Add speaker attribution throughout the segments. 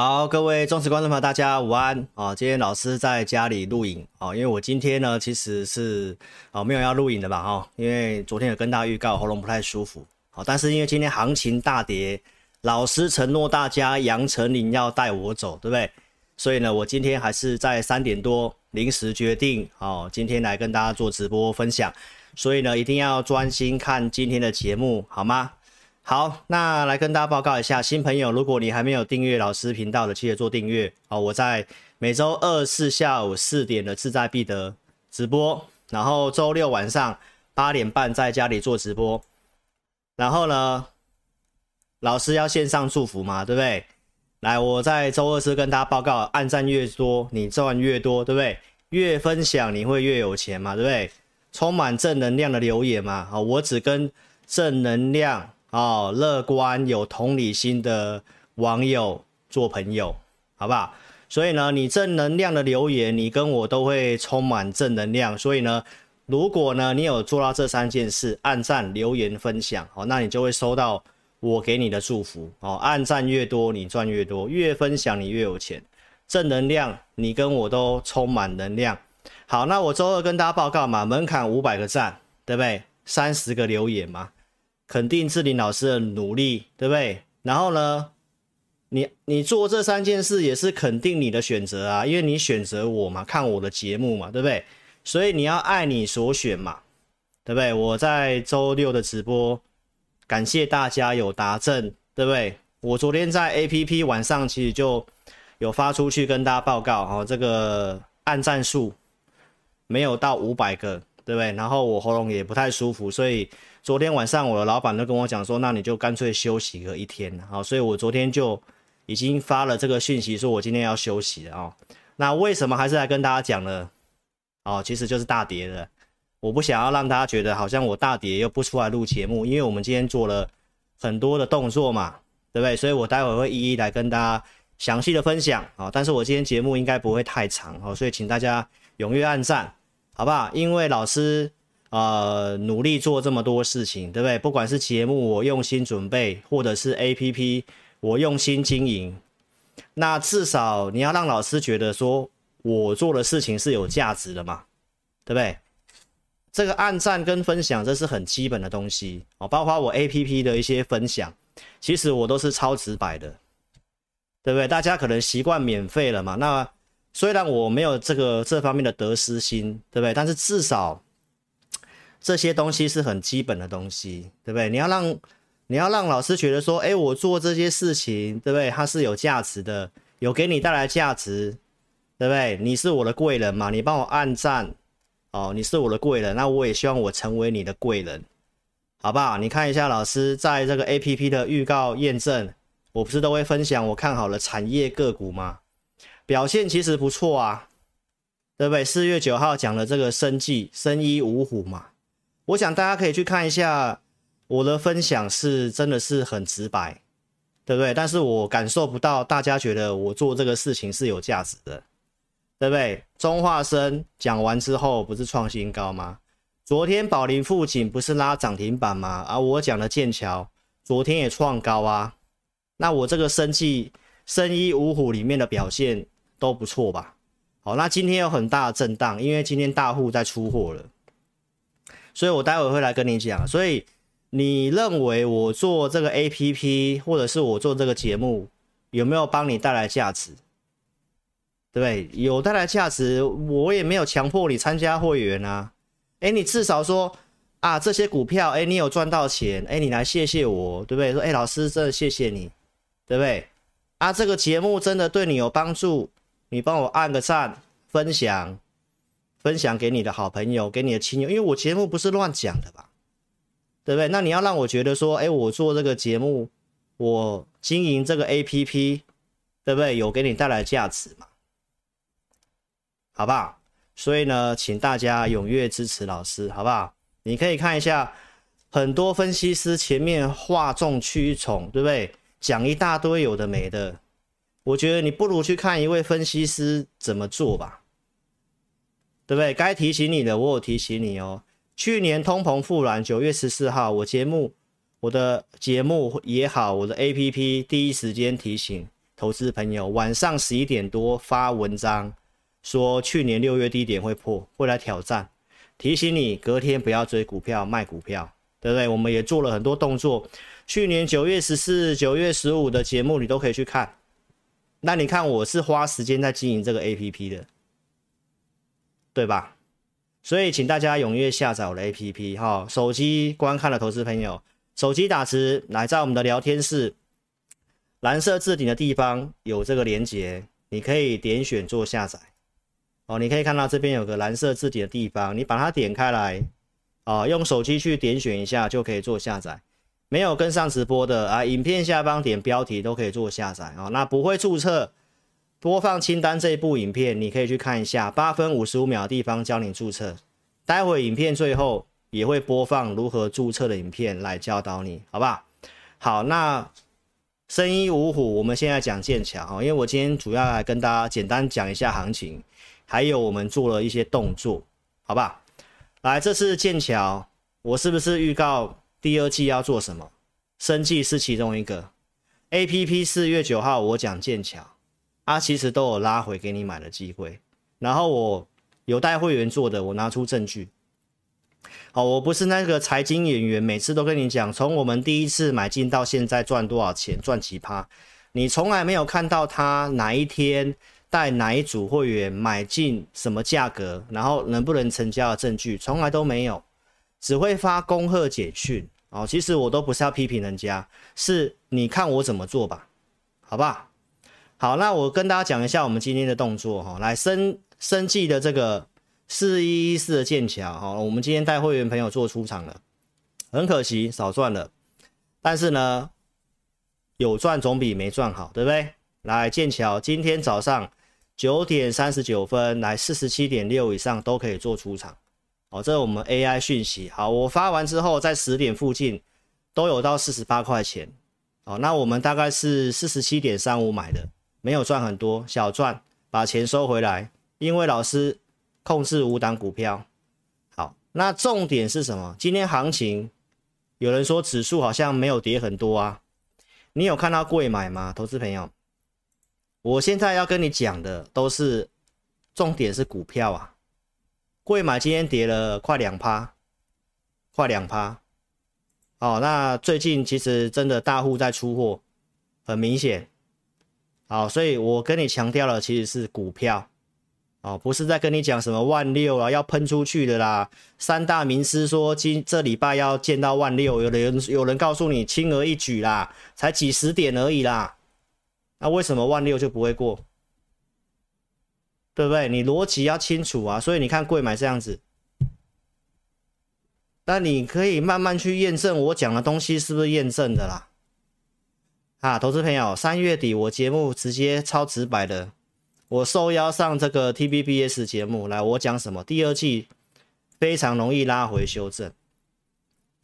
Speaker 1: 好，各位忠实观众朋友，大家午安啊！今天老师在家里录影啊，因为我今天呢其实是啊没有要录影的吧哈，因为昨天有跟大家预告喉咙不太舒服，好，但是因为今天行情大跌，老师承诺大家杨丞琳要带我走，对不对？所以呢，我今天还是在三点多临时决定哦，今天来跟大家做直播分享，所以呢一定要专心看今天的节目，好吗？好，那来跟大家报告一下，新朋友，如果你还没有订阅老师频道的，记得做订阅哦。我在每周二四下午四点的志在必得直播，然后周六晚上八点半在家里做直播。然后呢，老师要线上祝福嘛，对不对？来，我在周二是跟大家报告，按赞越多，你赚越多，对不对？越分享你会越有钱嘛，对不对？充满正能量的留言嘛，啊，我只跟正能量。哦，乐观有同理心的网友做朋友，好不好？所以呢，你正能量的留言，你跟我都会充满正能量。所以呢，如果呢你有做到这三件事，按赞、留言、分享，哦，那你就会收到我给你的祝福。哦，按赞越多，你赚越多；越分享，你越有钱。正能量，你跟我都充满能量。好，那我周二跟大家报告嘛，门槛五百个赞，对不对？三十个留言嘛。肯定志玲老师的努力，对不对？然后呢，你你做这三件事也是肯定你的选择啊，因为你选择我嘛，看我的节目嘛，对不对？所以你要爱你所选嘛，对不对？我在周六的直播，感谢大家有答证，对不对？我昨天在 APP 晚上其实就有发出去跟大家报告，哦，这个按赞数没有到五百个，对不对？然后我喉咙也不太舒服，所以。昨天晚上我的老板都跟我讲说，那你就干脆休息个一天，好，所以我昨天就已经发了这个讯息，说我今天要休息了啊。那为什么还是来跟大家讲呢？哦，其实就是大跌了，我不想要让大家觉得好像我大跌又不出来录节目，因为我们今天做了很多的动作嘛，对不对？所以我待会会一一来跟大家详细的分享啊。但是我今天节目应该不会太长哦，所以请大家踊跃按赞，好不好？因为老师。呃，努力做这么多事情，对不对？不管是节目我用心准备，或者是 APP 我用心经营，那至少你要让老师觉得说我做的事情是有价值的嘛，对不对？这个按赞跟分享这是很基本的东西哦，包括我 APP 的一些分享，其实我都是超直白的，对不对？大家可能习惯免费了嘛，那虽然我没有这个这方面的得失心，对不对？但是至少。这些东西是很基本的东西，对不对？你要让你要让老师觉得说，哎，我做这些事情，对不对？它是有价值的，有给你带来价值，对不对？你是我的贵人嘛，你帮我按赞，哦，你是我的贵人，那我也希望我成为你的贵人，好不好？你看一下老师在这个 APP 的预告验证，我不是都会分享我看好了产业个股吗？表现其实不错啊，对不对？四月九号讲的这个生计生医五虎嘛。我想大家可以去看一下我的分享，是真的是很直白，对不对？但是我感受不到大家觉得我做这个事情是有价值的，对不对？中化生讲完之后不是创新高吗？昨天宝林富锦不是拉涨停板吗？而、我讲的剑桥昨天也创高啊，那我这个生技生医五虎里面的表现都不错吧？好，那今天有很大的震荡，因为今天大户在出货了。所以我待会会来跟你讲，所以你认为我做这个 APP 或者是我做这个节目有没有帮你带来价值？对不对？有带来价值，我也没有强迫你参加会员啊。诶，你至少说啊，这些股票，哎，你有赚到钱，哎，你来谢谢我，对不对？说，哎，老师，真的谢谢你，对不对？啊，这个节目真的对你有帮助，你帮我按个赞，分享，分享给你的好朋友，给你的亲友，因为我节目不是乱讲的吧？对不对？那你要让我觉得说，哎，我做这个节目，我经营这个 APP，对不对？有给你带来价值嘛？好不好？所以呢，请大家踊跃支持老师，好不好？你可以看一下，很多分析师前面哗众取宠，对不对？讲一大堆有的没的，我觉得你不如去看一位分析师怎么做吧，对不对？该提醒你的，我有提醒你哦。去年通膨复燃，九月十四号，我节目，我的节目也好，我的 APP 第一时间提醒投资朋友，晚上十一点多发文章。说去年六月低点会破，会来挑战，提醒你隔天不要追股票卖股票，对不对？我们也做了很多动作。去年九月十四、九月十五的节目你都可以去看。那你看我是花时间在经营这个 APP 的，对吧？所以请大家踊跃下载我的 APP 哈。手机观看的投资朋友，手机打字来在我们的聊天室蓝色置顶的地方有这个连接，你可以点选做下载。哦，你可以看到这边有个蓝色字体的地方，你把它点开来，哦，用手机去点选一下就可以做下载。没有跟上直播的啊，影片下方点标题都可以做下载哦。那不会注册播放清单这一部影片，你可以去看一下，八分五十五秒的地方教你注册。待会影片最后也会播放如何注册的影片来教导你，好不好？那生医五虎，我们现在讲剑桥哦，因为我今天主要来跟大家简单讲一下行情。还有我们做了一些动作，好吧？来，这是剑桥，我是不是预告第二季要做什么？生技是其中一个。APP 四月九号我讲剑桥，啊，其实都有拉回给你买的机会。然后我有带会员做的，我拿出证据。好，我不是那个财经演员，每次都跟你讲，从我们第一次买进到现在赚多少钱，赚几趴，你从来没有看到他哪一天。带哪一组会员买进什么价格，然后能不能成交的证据，从来都没有，只会发恭贺简讯哦。其实我都不是要批评人家，是你看我怎么做吧，好不好？那我跟大家讲一下我们今天的动作哈。来，生生技的这个四一一四的剑桥哈，我们今天带会员朋友做出场了，很可惜少赚了，但是呢，有赚总比没赚好，对不对？来，剑桥今天早上。九点三十九分，来四十七点六以上都可以做出场，哦，这是我们 AI 讯息。好，我发完之后，在十点附近都有到四十八块钱，哦，那我们大概是四十七点三五买的，没有赚很多，小赚，把钱收回来。因为老师控制五档股票，好，那重点是什么？今天行情有人说指数好像没有跌很多啊，你有看到柜买吗，投资朋友？我现在要跟你讲的都是重点是股票啊，柜买今天跌了快两趴，快两趴。哦，那最近其实真的大户在出货，很明显。好，所以我跟你强调了，其实是股票，哦，不是在跟你讲什么万六啊，要喷出去的啦。三大名师说今这礼拜要见到万六，有人有人告诉你轻而易举啦，才几十点而已啦。那为什么万六就不会过？对不对？你逻辑要清楚啊！所以你看贵买这样子，那你可以慢慢去验证我讲的东西是不是验证的啦。啊，投资朋友，三月底我节目直接超直白的，我受邀上这个 TVBS 节目来，我讲什么？第二季非常容易拉回修正，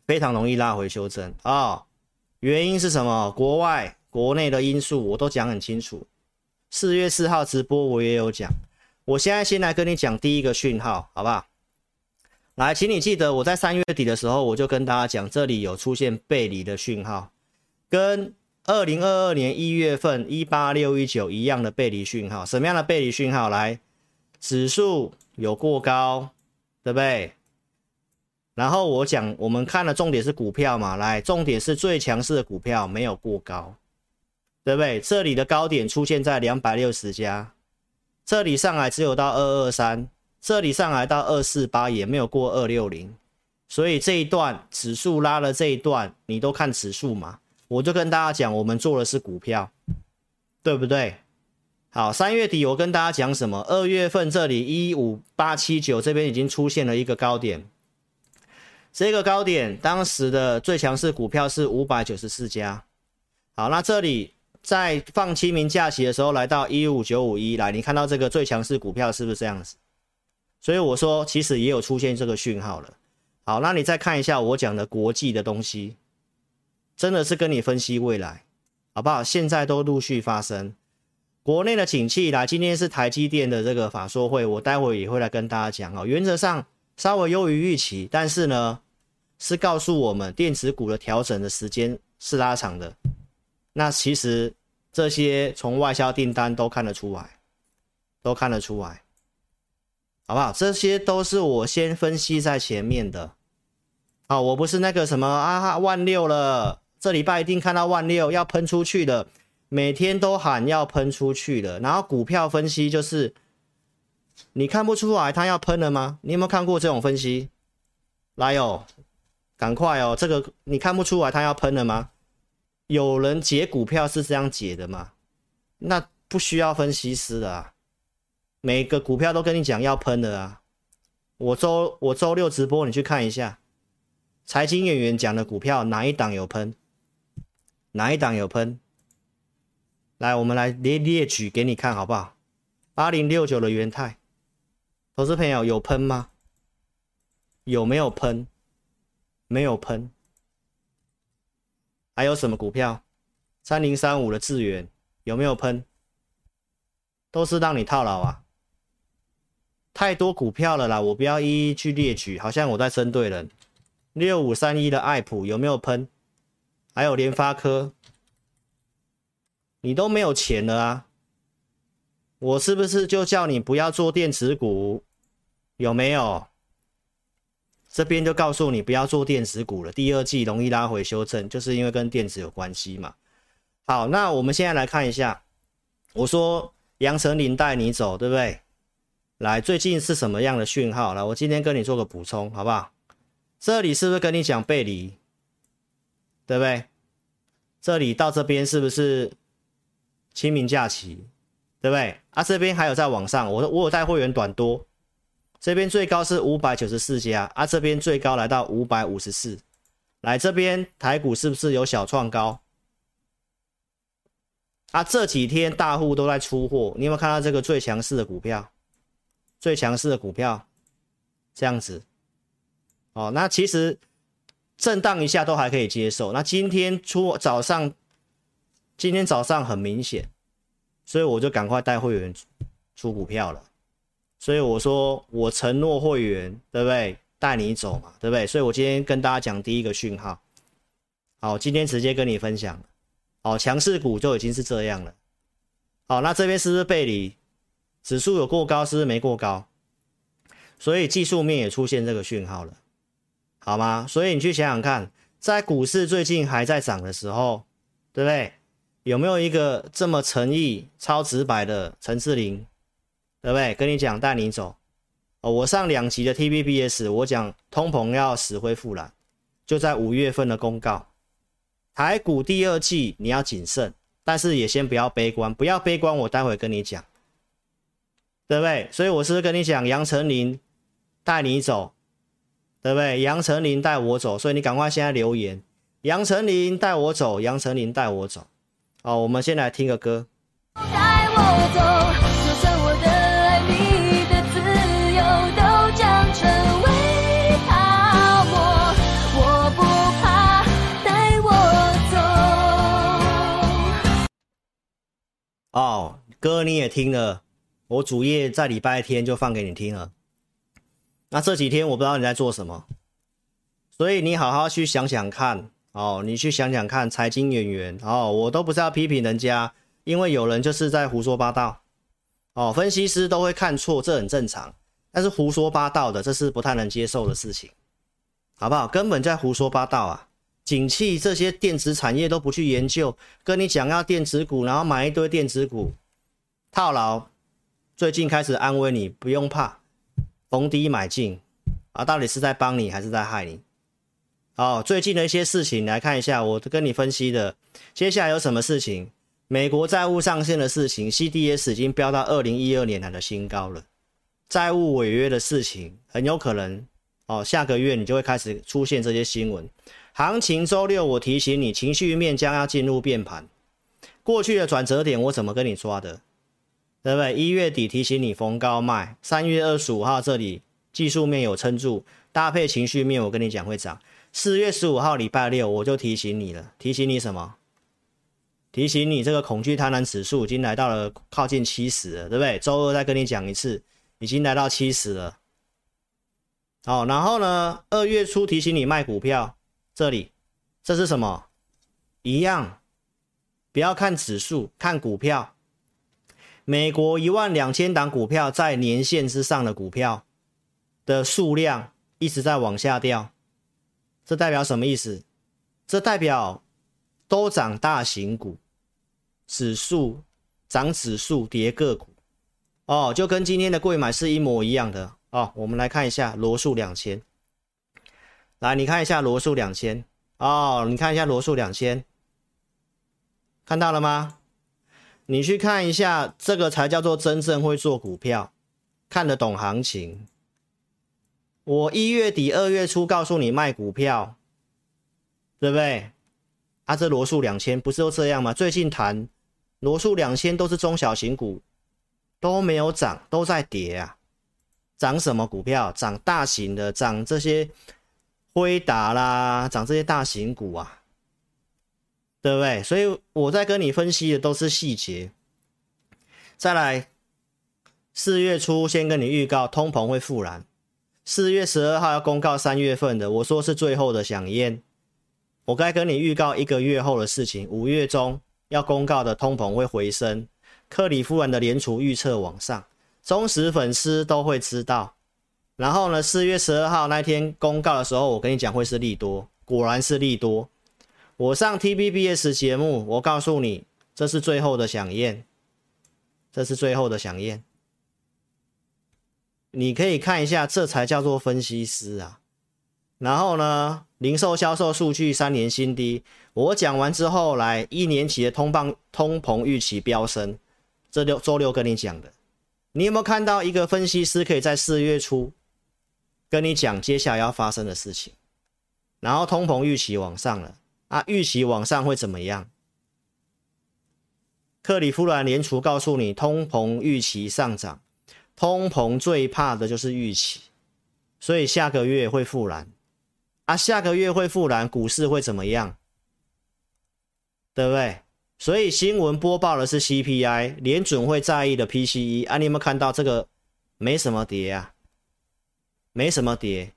Speaker 1: 非常容易拉回修正啊、哦！原因是什么？国外。国内的因素我都讲很清楚，四月四号直播我也有讲。我现在先来跟你讲第一个讯号，好不好？来，请你记得我在三月底的时候，我就跟大家讲，这里有出现背离的讯号，跟二零二二年一月份一八六一九一样的背离讯号。什么样的背离讯号？来，指数有过高，对不对？然后我讲，我们看的重点是股票嘛，来，重点是最强势的股票没有过高。对不对？这里的高点出现在两百六十家，这里上来只有到二二三，这里上来到二四八，也没有过二六零，所以这一段指数拉了这一段，你都看指数嘛？我就跟大家讲，我们做的是股票，对不对？好，三月底我跟大家讲什么？二月份这里一五八七九这边已经出现了一个高点，这个高点当时的最强势股票是五百九十四家。好，那这里在放清明假期的时候来到一五九五一，来，你看到这个最强势股票是不是这样子？所以我说，其实也有出现这个讯号了。好，那你再看一下我讲的国际的东西，真的是跟你分析未来，好不好？现在都陆续发生。国内的景气来，今天是台积电的这个法说会，我待会也会来跟大家讲哦。原则上稍微优于预期，但是呢，是告诉我们电子股的调整的时间是拉长的。那其实这些从外销订单都看得出来，都看得出来，好不好？这些都是我先分析在前面的。好，我不是那个什么啊哈，万六了，这礼拜一定看到万六要喷出去的。每天都喊要喷出去了，然后股票分析就是，你看不出来它要喷了吗？你有没有看过这种分析？来哦，赶快哦，这个你看不出来它要喷了吗？有人解股票是这样解的吗？那不需要分析师的啊，每个股票都跟你讲要喷的啊。我周我周六直播，你去看一下，财经演员讲的股票哪一档有喷？哪一档有喷？来，我们来列列举给你看，好不好？八零六九的元泰，投资朋友有喷吗？有没有喷？没有喷。还有什么股票？三零三五的智原有没有喷？都是让你套牢啊！太多股票了啦，我不要一一去列举，好像我在针对人。六五三一的爱普有没有喷？还有联发科。你都没有钱了啊！我是不是就叫你不要做电子股？有没有？这边就告诉你不要做电子股了。第二季容易拉回修正，就是因为跟电子有关系嘛。好，那我们现在来看一下，我说杨丞琳带你走，对不对？来，最近是什么样的讯号？来，我今天跟你做个补充，好不好？这里是不是跟你讲背离？对不对？这里到这边是不是？清明假期，对不对？啊，这边还有在网上，我我有带会员短多，这边最高是五百九十四家，啊，这边最高来到五百五十四，来这边台股是不是有小创高？啊，这几天大户都在出货，你有没有看到这个最强势的股票？最强势的股票这样子，哦，那其实震荡一下都还可以接受，那今天出早上。今天早上很明显，所以我就赶快带会员出股票了。所以我说我承诺会员，对不对？带你走嘛，对不对？所以我今天跟大家讲第一个讯号。好，今天直接跟你分享。好，强势股就已经是这样了。好，那这边是不是背离？指数有过高，是不是没过高？所以技术面也出现这个讯号了，好吗？所以你去想想看，在股市最近还在涨的时候，对不对？有没有一个这么诚意、超直白的陈志霖，对不对？跟你讲带你走哦。我上两集的 TVBS，我讲通膨要死灰复燃，就在五月份的公告。台股第二季你要谨慎，但是也先不要悲观，不要悲观，我待会跟你讲，对不对？所以我是不是跟你讲杨丞琳带你走，对不对？杨丞琳带我走，所以你赶快现在留言，杨丞琳带我走，杨丞琳带我走。好，我们先来听个歌。带我走，就算我的爱你的自由都将成为泡沫，我不怕，带我走。哦，歌你也听了，我主页在礼拜天就放给你听了。那这几天我不知道你在做什么，所以你好好去想想看。哦，你去想想看，财经演员哦，我都不是要批评人家，因为有人就是在胡说八道。哦，分析师都会看错，这很正常。但是胡说八道的，这是不太能接受的事情，好不好？根本在胡说八道啊！景气这些电子产业都不去研究，跟你讲要电子股，然后买一堆电子股套牢。最近开始安慰你，不用怕，逢低买进，啊，到底是在帮你还是在害你？哦，最近的一些事情来看一下，我跟你分析的，接下来有什么事情？美国债务上限的事情，CDS 已经飙到二零一二年来的新高了。债务违约的事情很有可能哦，下个月你就会开始出现这些新闻。行情周六我提醒你，情绪面将要进入变盘。过去的转折点我怎么跟你抓的？对不对？一月底提醒你逢高卖，三月二十五号这里技术面有撑住，搭配情绪面我跟你讲会涨。四月十五号礼拜六我就提醒你了，提醒你什么？提醒你这个恐惧贪婪指数已经来到了靠近七十了，对不对？周二再跟你讲一次。已经来到七十了，好，然后呢，二月初提醒你卖股票，这里这是什么？一样，不要看指数，看股票。美国一万两千档股票在年线之上的股票的数量一直在往下掉，这代表什么意思？这代表都涨大型股，指数涨指数跌个股。哦，就跟今天的柜买是一模一样的哦。我们来看一下罗素两千，来，你看一下罗素两千哦，你看一下罗素两千，看到了吗？你去看一下，这个才叫做真正会做股票，看得懂行情。我一月底、二月初告诉你卖股票，对不对？啊，这罗素两千不是都这样吗？最近谈罗素两千都是中小型股。都没有涨，都在跌啊！涨什么股票？涨大型的，涨这些辉达啦，涨这些大型股啊，对不对？所以我在跟你分析的都是细节。再来，四月初先跟你预告通膨会复燃，四月十二号要公告三月份的，我说是最后的饗宴。我该跟你预告一个月后的事情，五月中要公告的通膨会回升。克里夫兰的联储预测往上，忠实粉丝都会知道。然后呢，四月十二号那天公告的时候，我跟你讲会是利多，果然是利多。我上 T B B S 节目，我告诉你，这是最后的响宴，这是最后的响宴。你可以看一下，这才叫做分析师啊。然后呢，零售销售数据三年新低。我讲完之后，来一年期的通膨通膨预期飙升。这六周六跟你讲的，你有没有看到一个分析师可以在四月初跟你讲接下来要发生的事情？然后通膨预期往上了啊，预期往上会怎么样？克里夫兰联储告诉你，通膨预期上涨，通膨最怕的就是预期，所以下个月会复燃啊，下个月会复燃，股市会怎么样？对不对？所以新闻播报的是 CPI，联准会在意的 PCE 啊，你有没有看到这个？没什么跌啊，没什么跌，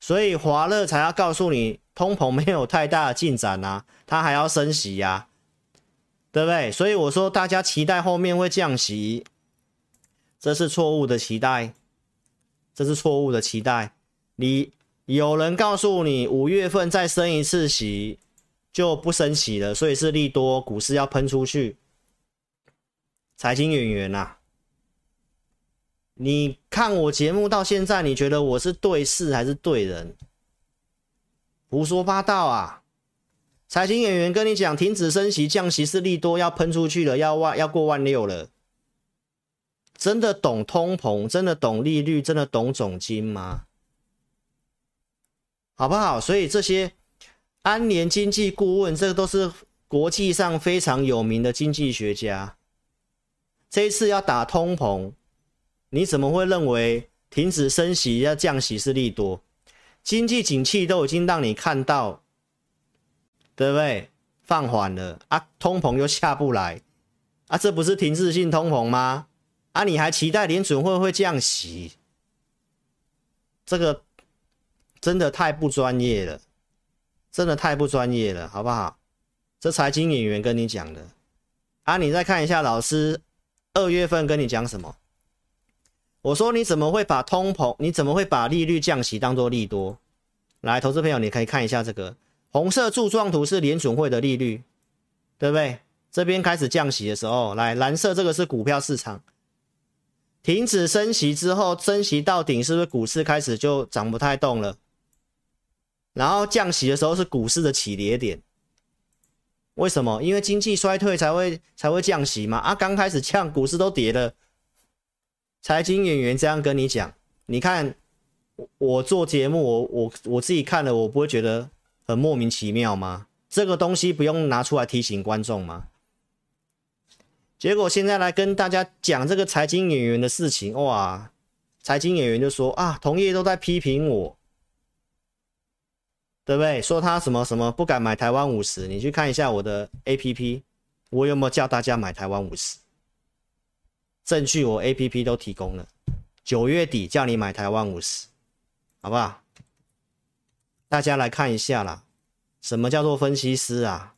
Speaker 1: 所以华乐才要告诉你，通膨没有太大的进展啊，它还要升息呀、啊，对不对？所以我说大家期待后面会降息，这是错误的期待，这是错误的期待。你有人告诉你五月份再升一次息。就不升息了，所以是利多，股市要喷出去。财经演员呐，你看我节目到现在，你觉得我是对事还是对人？胡说八道啊！财经演员跟你讲，停止升息，降息是利多，要喷出去了，要万要过万六了。真的懂通膨，真的懂利率，真的懂总金吗？好不好？所以这些。安联经济顾问，这个都是国际上非常有名的经济学家。这一次要打通膨，你怎么会认为停止升息要降息是利多？经济景气都已经让你看到，对不对？放缓了啊，通膨又下不来啊，这不是停滞性通膨吗？啊，你还期待联准会会降息？这个真的太不专业了。真的太不专业了，好不好？这财经演员跟你讲的啊，你再看一下老师二月份跟你讲什么？我说你怎么会把通膨，你怎么会把利率降息当做利多？来，投资朋友，你可以看一下这个红色柱状图是联准会的利率，对不对？这边开始降息的时候，来蓝色这个是股票市场，停止升息之后，升息到顶，是不是股市开始就涨不太动了？然后降息的时候是股市的起跌点。为什么？因为经济衰退才会才会降息嘛。啊，刚开始降，股市都跌了。财经演员这样跟你讲，你看我做节目，我我我自己看了，我不会觉得很莫名其妙吗？这个东西不用拿出来提醒观众吗？结果现在来跟大家讲这个财经演员的事情，哇！财经演员就说啊，同业都在批评我。对不对？说他什么什么不敢买台湾五十，你去看一下我的 APP，我有没有叫大家买台湾五十？证据我 APP 都提供了。九月底叫你买台湾五十，好不好？大家来看一下啦，什么叫做分析师啊？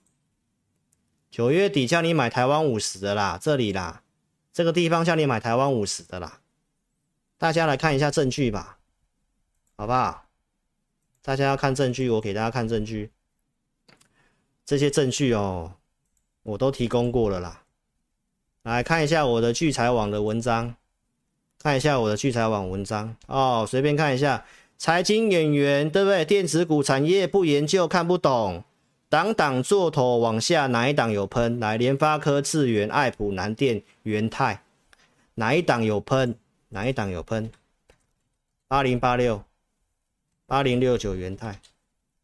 Speaker 1: 九月底叫你买台湾五十的啦，这里啦，这个地方叫你买台湾五十的啦，大家来看一下证据吧，好不好？大家要看证据，我给大家看证据。这些证据哦，我都提供过了啦。来看一下我的聚财网的文章，看一下我的聚财网文章哦，随便看一下。财经演员对不对？电子股产业不研究看不懂，档档做头往下，哪一档有喷？来，联发科、智源、爱普、南电、元泰，哪一档有喷？哪一档有喷？八零八六。八零六九元泰，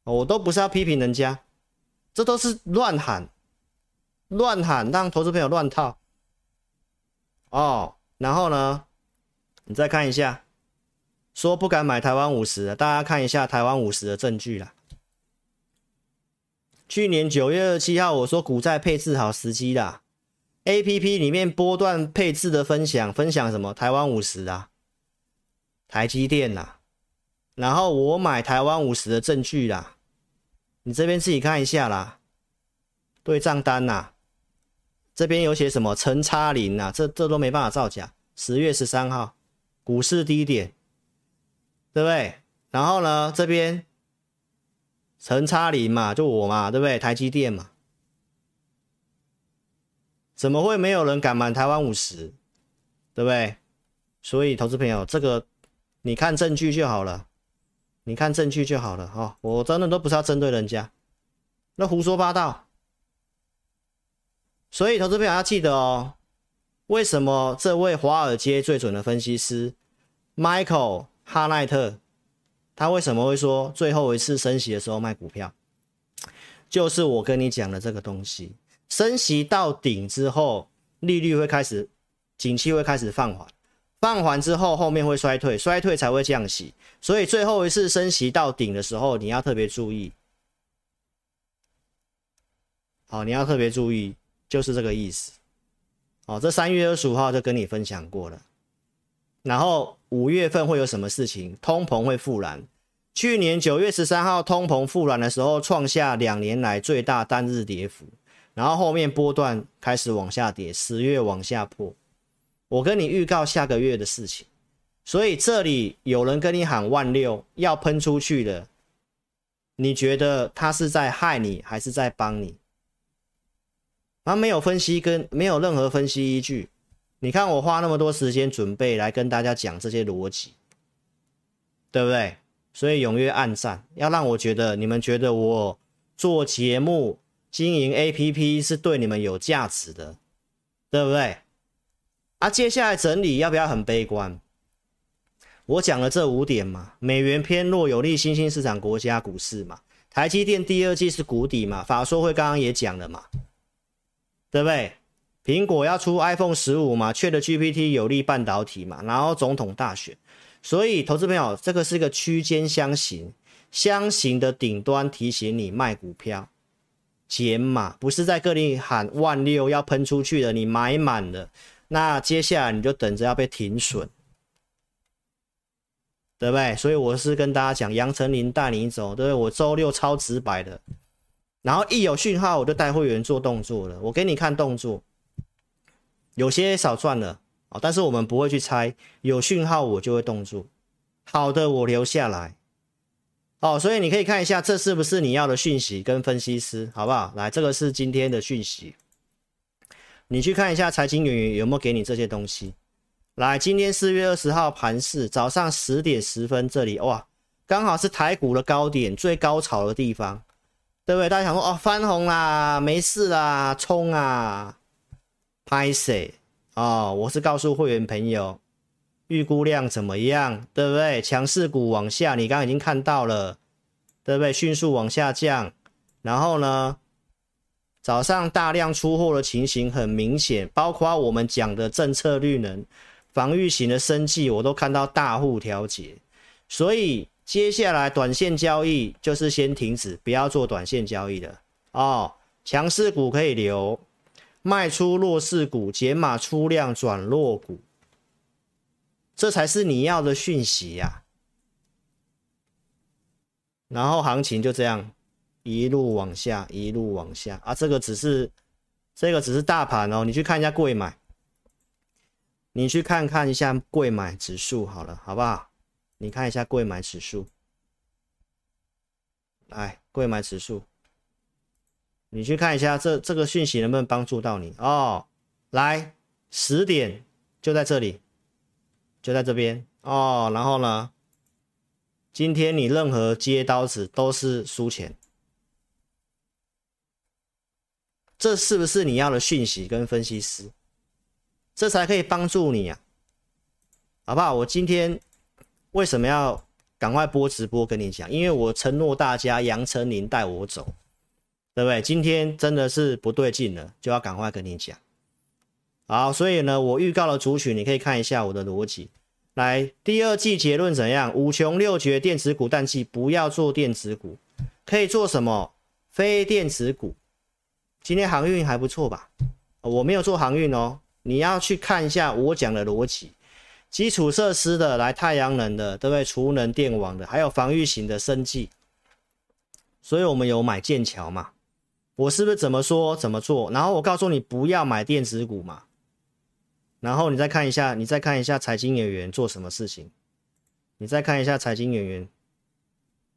Speaker 1: 我都不是要批评人家，这都是乱喊，乱喊让投资朋友乱套。哦，然后呢，你再看一下，说不敢买台湾五十的，大家看一下台湾五十的证据啦。去年九月二十七号，我说股债配置好时机啦，APP 里面波段配置的分享，分享什么？台湾五十啊，台积电呐。然后我买台湾五十的证据啦，你这边自己看一下啦，对账单呐，这边有写什么陈差林啊，这这都没办法造假。十月十三号，股市低点，对不对？然后呢，这边陈差林嘛，就我嘛，对不对？台积电嘛，怎么会没有人敢买台湾五十？对不对？所以投资朋友，这个你看证据就好了。你看证据就好了哈，我真的都不是要针对人家，那胡说八道。所以投资朋友要记得哦，为什么这位华尔街最准的分析师 Michael 哈奈特，他为什么会说最后一次升息的时候卖股票？就是我跟你讲的这个东西，升息到顶之后，利率会开始，景气会开始放缓。放缓之后，后面会衰退，衰退才会降息，所以最后一次升息到顶的时候，你要特别注意。好，你要特别注意，就是这个意思。哦，这三月二十五号就跟你分享过了。然后五月份会有什么事情？通膨会复燃。去年九月十三号通膨复燃的时候，创下两年来最大单日跌幅，然后后面波段开始往下跌，十月往下破。我跟你预告下个月的事情，所以这里有人跟你喊万六要喷出去的，你觉得他是在害你还是在帮你？他没有分析跟没有任何分析依据，你看我花那么多时间准备来跟大家讲这些逻辑，对不对？所以踊跃按赞，要让我觉得你们觉得我做节目经营 APP 是对你们有价值的，对不对？啊，接下来整理要不要很悲观？我讲了这五点嘛，美元偏弱有利新兴市场国家股市嘛，台积电第二季是谷底嘛，法说会刚刚也讲了嘛，对不对？苹果要出 iPhone 十五嘛，ChatGPT 有利半导体嘛，然后总统大选，所以投资朋友，这个是一个区间箱型，箱型的顶端提醒你卖股票减码，不是在各地喊万六要喷出去的，你买满了。那接下来你就等着要被停损，对不对？所以我是跟大家讲，杨丞琳带你走，对不对？我周六超直白的，然后一有讯号我就带会员做动作了。我给你看动作，有些少赚了啊，但是我们不会去猜，有讯号我就会动作，好的我留下来。哦，所以你可以看一下，这是不是你要的讯息跟分析师，好不好？来，这个是今天的讯息。你去看一下财经演员有没有给你这些东西，来，今天四月二十号盘市早上十点十分，这里哇，刚好是台股的高点，最高潮的地方，对不对？大家想说哦，翻红啦，没事啦，冲啊，拍谁？哦，我是告诉会员朋友，预估量怎么样，对不对？强势股往下，你刚刚已经看到了，对不对？迅速往下降，然后呢，早上大量出货的情形很明显，包括我们讲的政策绿能、防御型的生计，我都看到大户调节，所以接下来短线交易就是先停止，不要做短线交易的哦，强势股可以留。卖出弱势股，减码出量转弱股，这才是你要的讯息呀、然后行情就这样一路往下，一路往下啊！这个只是这个只是大盘哦，你去看一下柜买，你去看看一下柜买指数好了，好不好？你看一下柜买指数，来柜买指数。你去看一下这这个讯息能不能帮助到你哦？来，十点就在这里，就在这边哦。然后呢，今天你任何接刀子都是输钱，这是不是你要的讯息跟分析师？这才可以帮助你呀、啊，好不好？我今天为什么要赶快播直播跟你讲？因为我承诺大家，杨丞琳带我走。对不对？今天真的是不对劲了，就要赶快跟你讲。好，所以呢，我预告了主曲，你可以看一下我的逻辑。来，第二季结论怎样？五穷六绝，电子股淡季，不要做电子股，可以做什么？非电子股。今天航运还不错吧？我没有做航运哦，你要去看一下我讲的逻辑。基础设施的，来太阳能的，对不对？储能电网的，还有防御型的生计。所以我们有买剑桥嘛？我是不是怎么说怎么做？然后我告诉你不要买电子股嘛。然后你再看一下，你再看一下财经演员做什么事情。你再看一下财经演员。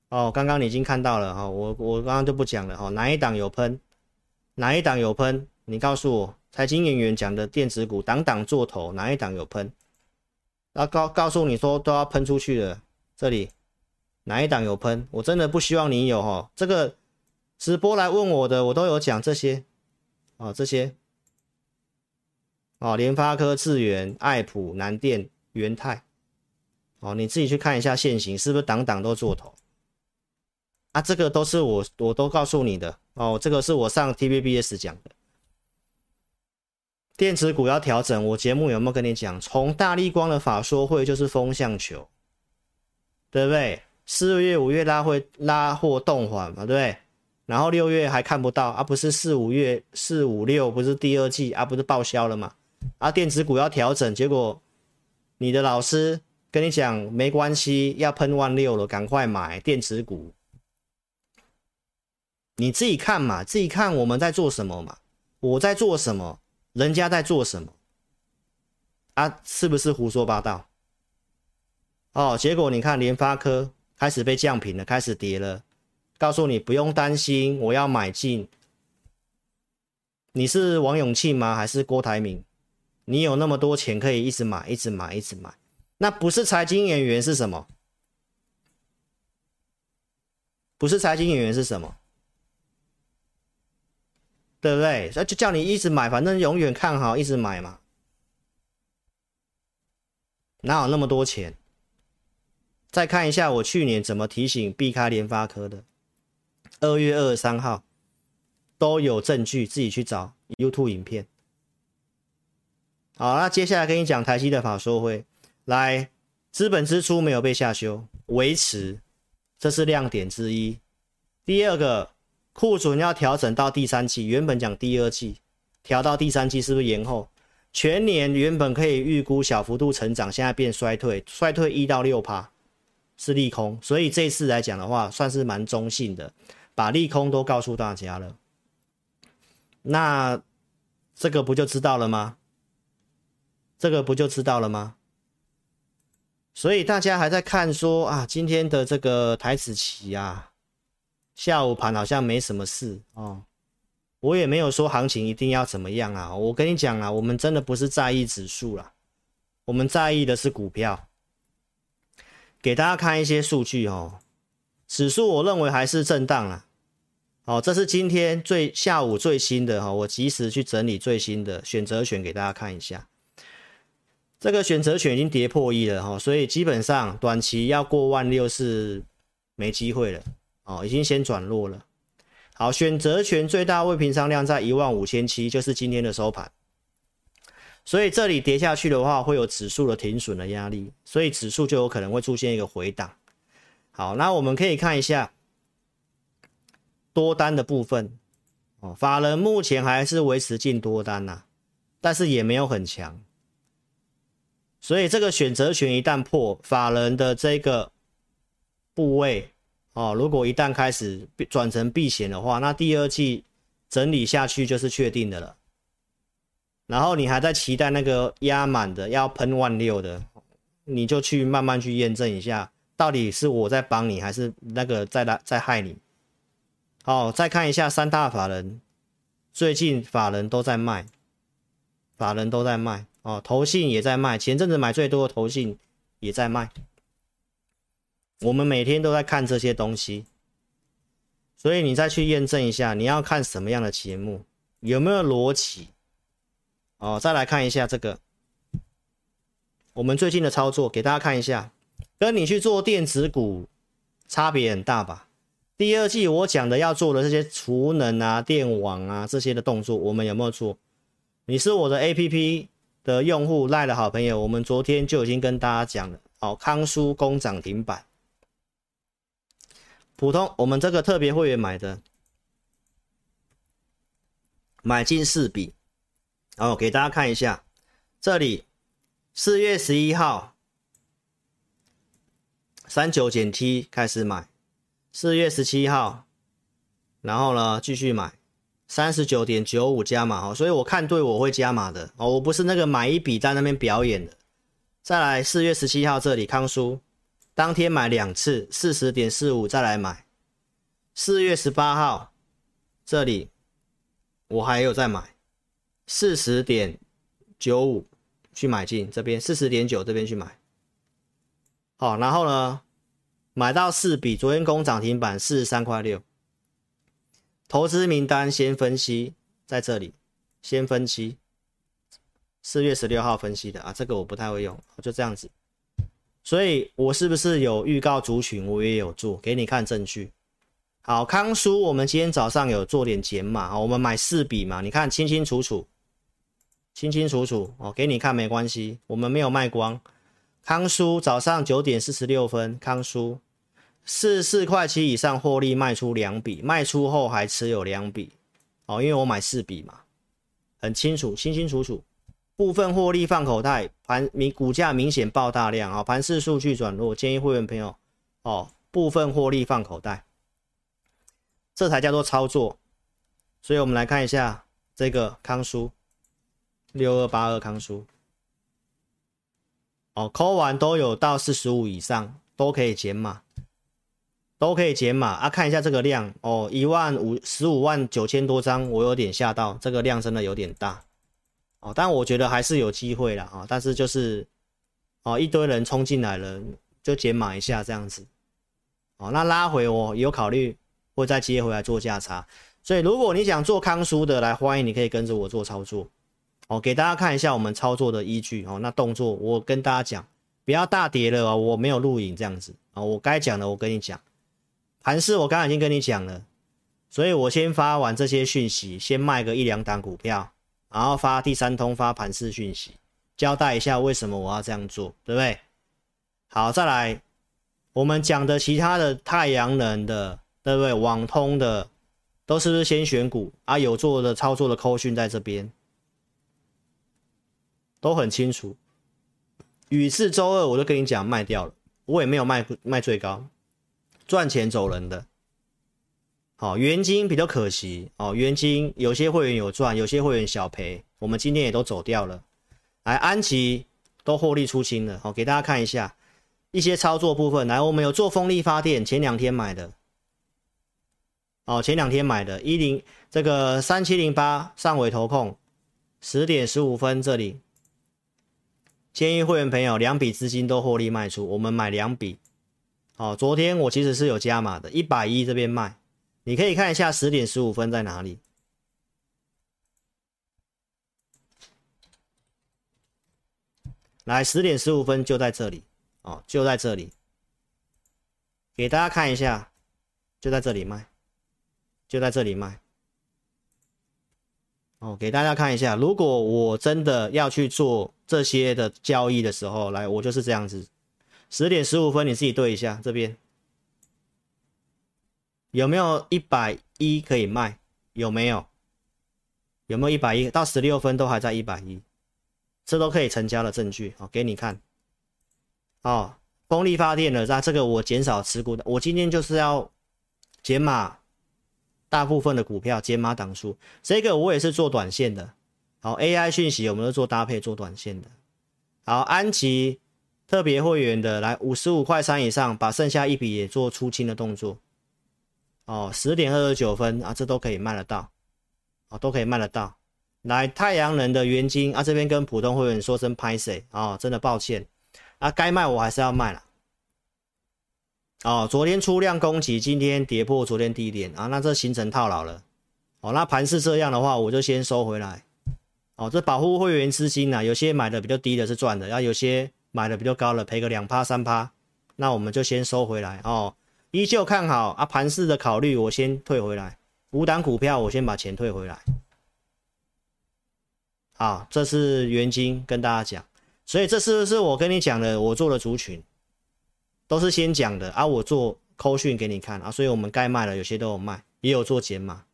Speaker 1: 哦，刚刚你已经看到了哈，我我刚刚就不讲了哈。哪一档有喷？哪一档有喷？你告诉我，财经演员讲的电子股档档做头，哪一档有喷？那告告诉你说都要喷出去了，这里哪一档有喷？我真的不希望你有哈，这个。直播来问我的，我都有讲这些，哦，这些，哦，联发科、智原、爱普、南电、元泰，哦，你自己去看一下线型，是不是档档都做头？啊，这个都是我，我都告诉你的，哦，这个是我上 TVBS 讲的，电子股要调整，我节目有没有跟你讲？从大立光的法说会就是风向球，对不对？四月、五月拉会拉货动缓嘛，对不对？然后六月还看不到啊，不是四五月四五六不是第二季啊，不是报销了吗？啊，电子股要调整，结果你的老师跟你讲没关系，要喷万六了，赶快买电子股。你自己看嘛，自己看我们在做什么嘛，我在做什么，人家在做什么啊？是不是胡说八道？哦，结果你看联发科开始被降平了，开始跌了。告诉你不用担心，我要买进。你是王永庆吗？还是郭台铭？你有那么多钱可以一直买，一直买，一直买。那不是财经演员是什么？不是财经演员是什么？对不对？那就叫你一直买，反正永远看好，一直买嘛。哪有那么多钱？再看一下我去年怎么提醒避开联发科的。二月二十三号都有证据，自己去找 YouTube 影片。好，那接下来跟你讲台积的法说会，来，资本支出没有被下修，维持，这是亮点之一。第二个，库存要调整到第三季，原本讲第二季，调到第三季是不是延后？全年原本可以预估小幅度成长，现在变衰退，衰退一到六趴是利空，所以这次来讲的话，算是蛮中性的。把利空都告诉大家了，那这个不就知道了吗？这个不就知道了吗？所以大家还在看说啊，今天的这个台指期啊，下午盘好像没什么事哦。我也没有说行情一定要怎么样啊。我跟你讲啊，我们真的不是在意指数啦，我们在意的是股票。给大家看一些数据哦，指数我认为还是震荡啦。哦，这是今天最下午最新的哈，我及时去整理最新的选择权给大家看一下。这个选择权已经跌破一了哈，所以基本上短期要过万六是没机会了哦，已经先转弱了。好，选择权最大未平仓量在一万五千七，就是今天的收盘。所以这里跌下去的话，会有指数的停损的压力，所以指数就有可能会出现一个回档。好，那我们可以看一下多单的部分哦，法人目前还是维持进多单呐、但是也没有很强。所以这个选择权一旦破，法人的这个部位。哦，如果一旦开始转成避险的话，那第二季整理下去就是确定的了。然后你还在期待那个压满的要喷万六的，你就去慢慢去验证一下，到底是我在帮你，还是那个在来在害你。好，再看一下三大法人，最近法人都在卖，法人都在卖哦，投信也在卖，前阵子买最多的投信也在卖。我们每天都在看这些东西，所以你再去验证一下，你要看什么样的节目，有没有逻辑？哦，再来看一下这个，我们最近的操作给大家看一下，跟你去做电子股差别很大吧？第二季我讲的要做的这些储能啊、电网啊这些的动作，我们有没有做？你是我的 APP 的用户赖的好朋友，我们昨天就已经跟大家讲了，哦，康叔工涨停板。普通，我们这个特别会员买的，买进四笔，然后给大家看一下，这里四月十一号三九减 T 开始买，四月十七号，然后呢继续买三十九点九五加码哦，所以我看对我会加码的哦，我不是那个买一笔在那边表演的。再来四月十七号这里康叔。当天买两次，四十点四五再来买。四月十八号这里我还有再买，四十点九五去买进这边，四十点九这边去买。好，然后呢，买到四笔，昨天攻涨停板四十三块六。投资名单先分析，在这里先分析。四月十六号分析的啊，这个我不太会用，就这样子。所以我是不是有预告族群？我也有做，给你看证据。好，康叔，我们今天早上有做点减码，我们买四笔嘛，你看清清楚楚，清清楚楚哦，给你看没关系，我们没有卖光。康叔早上九点四十六分，康叔四四块七以上获利卖出两笔，卖出后还持有两笔，哦，因为我买四笔嘛，很清楚，清清楚楚。部分获利放口袋，盘明股价明显爆大量啊！盘势数据转弱，建议会员朋友哦，部分获利放口袋，这才叫做操作。所以我们来看一下这个康叔六二八二康叔哦扣完都有到四十五以上，都可以减码，都可以减码啊！看一下这个量哦，一万五十五万九千多张，我有点吓到，这个量真的有点大。哦，但我觉得还是有机会了啊！但是就是，哦，一堆人冲进来了，就减码一下这样子。哦，那拉回我有考虑会再接回来做价差。所以如果你想做康叔的，来欢迎你可以跟着我做操作。哦，给大家看一下我们操作的依据哦。那动作我跟大家讲，不要大跌了哦，我没有录影这样子啊。我该讲的我跟你讲，盘势我刚才已经跟你讲了，所以我先发完这些讯息，先卖个一两档股票。然后发第三通发盘式讯息，交代一下为什么我要这样做，对不对？好，再来，我们讲的其他的太阳能的，对不对？网通的，都是不是先选股啊？有做的操作的扣讯在这边，都很清楚。宇智周二我就跟你讲卖掉了，我也没有卖卖最高，赚钱走人的。好，元金比较可惜哦。元金有些会员有赚，有些会员小赔，我们今天也都走掉了。来，安琪都获利出清了。好，给大家看一下一些操作部分。来，我们有做风力发电，前两天买的。哦，前两天买的，一零这个三七零八上尾投控，十点十五分这里建议会员朋友两笔资金都获利卖出，我们买两笔。好，昨天我其实是有加码的，一百一这边卖，你可以看一下十点十五分在哪里。来，十点十五分就在这里，哦，就在这里，给大家看一下，就在这里卖，就在这里卖。哦，给大家看一下，如果我真的要去做这些的交易的时候，来，我就是这样子。十点十五分，你自己对一下，这边有没有一百一可以卖？有没有？有没有一百一？到十六分都还在一百一，这都可以成交的证据。好，给你看。哦，风力发电的，那这个我减少持股的，我今天就是要减码。大部分的股票减码档数，这个我也是做短线的。好，AI 讯息我们都做搭配做短线的。好，安琪特别会员的来五十五块三以上，把剩下一笔也做出清的动作。哦，十点二十九分啊，这都可以卖得到，哦，都可以卖得到。来，太阳能的元晶啊，这边跟普通会员说声拍谢啊，真的抱歉啊，该卖我还是要卖了。哦，昨天出量攻击，今天跌破昨天低点啊，那这形成套牢了。哦，那盘是这样的话，我就先收回来。哦，这保护会员资金呐、啊，有些买的比较低的是赚的，然后有些买的比较高的赔个两趴三趴，那我们就先收回来。哦，依旧看好啊，盘势的考虑我先退回来，五档股票我先把钱退回来。好，这是原晶跟大家讲，所以这是不是我跟你讲的我做的族群？都是先讲的啊，我做扣讯给你看啊，所以我们该卖的有些都有卖，也有做减码。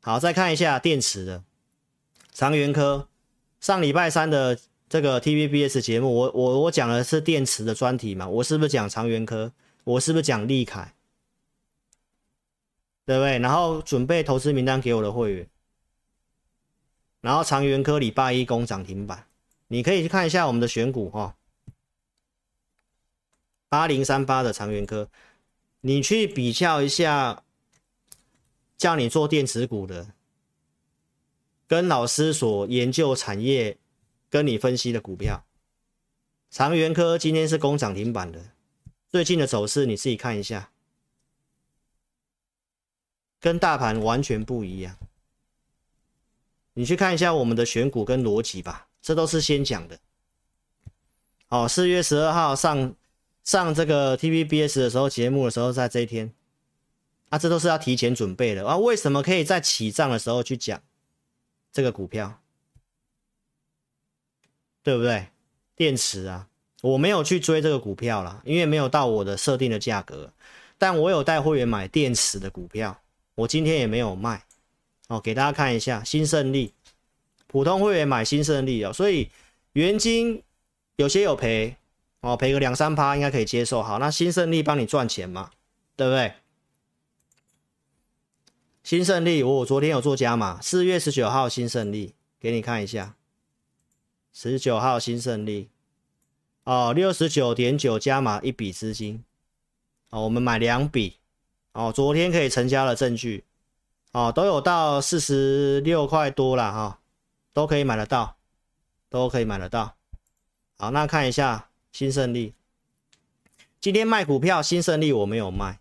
Speaker 1: 好，再看一下电池的长源科，上礼拜三的这个 TVBS 节目，我我我讲的是电池的专题嘛，我是不是讲长源科？我是不是讲立凯？对不对？然后准备投资名单给我的会员，然后长源科礼拜一攻涨停板，你可以去看一下我们的选股哈、哦。八零三八的长源科，你去比较一下，叫你做电池股的，跟老师所研究产业跟你分析的股票，长源科今天是攻涨停板的，最近的走势你自己看一下，跟大盘完全不一样。你去看一下我们的选股跟逻辑吧，这都是先讲的。哦，四月十二号上。上这个 TVBS 的时候，节目的时候，在这一天，啊，这都是要提前准备的啊。为什么可以在起涨的时候去讲这个股票？对不对？电池啊，我没有去追这个股票啦，因为没有到我的设定的价格。但我有带会员买电池的股票，我今天也没有卖哦。给大家看一下新胜利，普通会员买新胜利哦，所以元金有些有赔。哦，赔个两三趴应该可以接受。好，那新胜利帮你赚钱嘛，对不对？新胜利，我昨天有做加码，四月十九号新胜利给你看一下，十九号新胜利，哦，六十九点九加码一笔资金，哦，我们买两笔，哦，昨天可以成交的证据，哦，都有到四十六块多了哈、都可以买得到，都可以买得到。好，那看一下。新胜利，今天卖股票，新胜利我没有卖，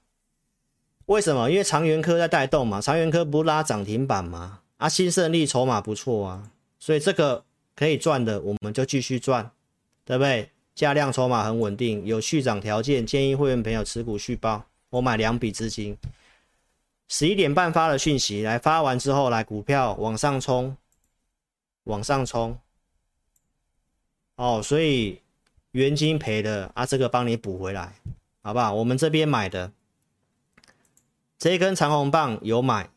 Speaker 1: 为什么？因为长源科在带动嘛，长源科不拉涨停板嘛，啊，新胜利筹码不错啊，所以这个可以赚的，我们就继续赚，对不对？价量筹码很稳定，有续涨条件，建议会员朋友持股续报。我买两笔资金，十一点半发的讯息，来发完之后，来股票往上冲，往上冲，哦，所以。原金赔的啊，这个帮你补回来，好不好？我们这边买的这一根长红棒有买，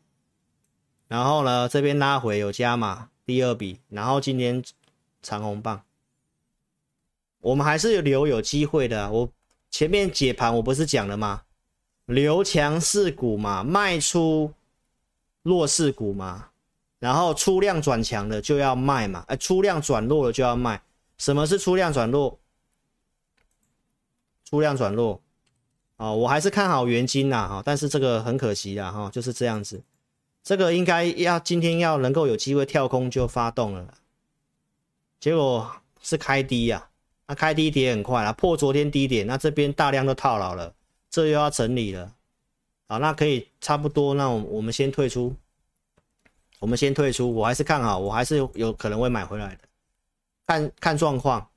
Speaker 1: 然后呢，这边拉回有加码第二笔，然后今天长红棒，我们还是留有机会的。我前面解盘我不是讲了吗？留强势股嘛，卖出弱势股嘛，然后出量转强的就要卖嘛，哎，出量转弱了就要卖。什么是出量转弱？出量转弱，哦，我还是看好元金呐，哈，但是这个很可惜啊，哈，就是这样子，这个应该要今天要能够有机会跳空就发动了，结果是开低呀，那开低跌很快啦，破昨天低点，那这边大量都套牢了，这又要整理了。好，那可以差不多，那我我们先退出，我们先退出，我还是看好，我还是有有可能会买回来的，看看状况，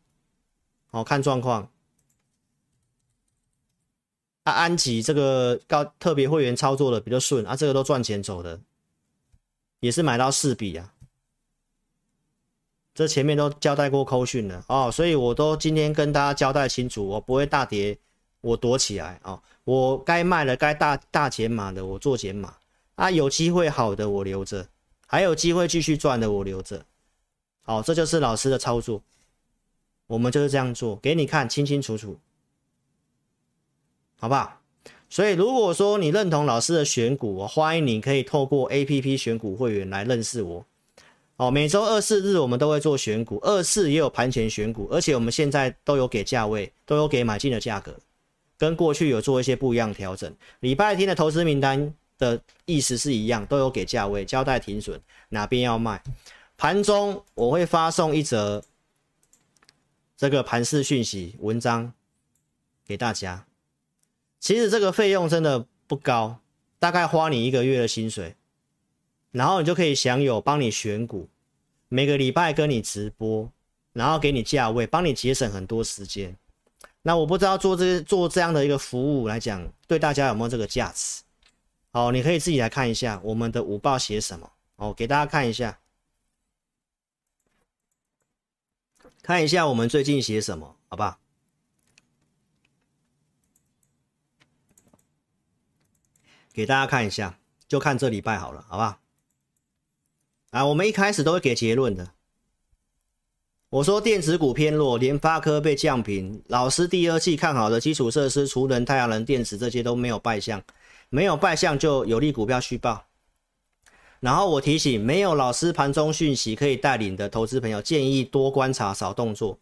Speaker 1: 好，看状况。啊，安吉这个高特别会员操作的比较顺啊，这个都赚钱走的，也是买到四笔啊。这前面都交代过扣讯了。哦，所以我都今天跟大家交代清楚，我不会大跌，我躲起来哦，我该卖了，该大大减码的我做减码。啊，有机会好的我留着，还有机会继续赚的我留着，好，这就是老师的操作，我们就是这样做，给你看清清楚楚，好不好？所以如果说你认同老师的选股，我欢迎你可以透过 APP 选股会员来认识我。哦，每周二四日我们都会做选股，二四也有盘前选股，而且我们现在都有给价位，都有给买进的价格，跟过去有做一些不一样调整。礼拜天的投资名单的意思是一样，都有给价位，交代停损，哪边要卖。盘中我会发送一则这个盘势讯息文章给大家。其实这个费用真的不高，大概花你一个月的薪水。然后你就可以享有帮你选股，每个礼拜跟你直播，然后给你价位，帮你节省很多时间。那我不知道做这做这样的一个服务来讲，对大家有没有这个价值？好，你可以自己来看一下我们的午报写什么。哦，给大家看一下，看一下我们最近写什么，好不好？给大家看一下，就看这礼拜好了，好不好？啊，我们一开始都会给结论的。我说电子股偏弱，联发科被降平，老师第二季看好的基础设施、储能、太阳能电池这些都没有败相，没有败相就有利股票续报。然后我提醒，没有老师盘中讯息可以带领的投资朋友，建议多观察少动作，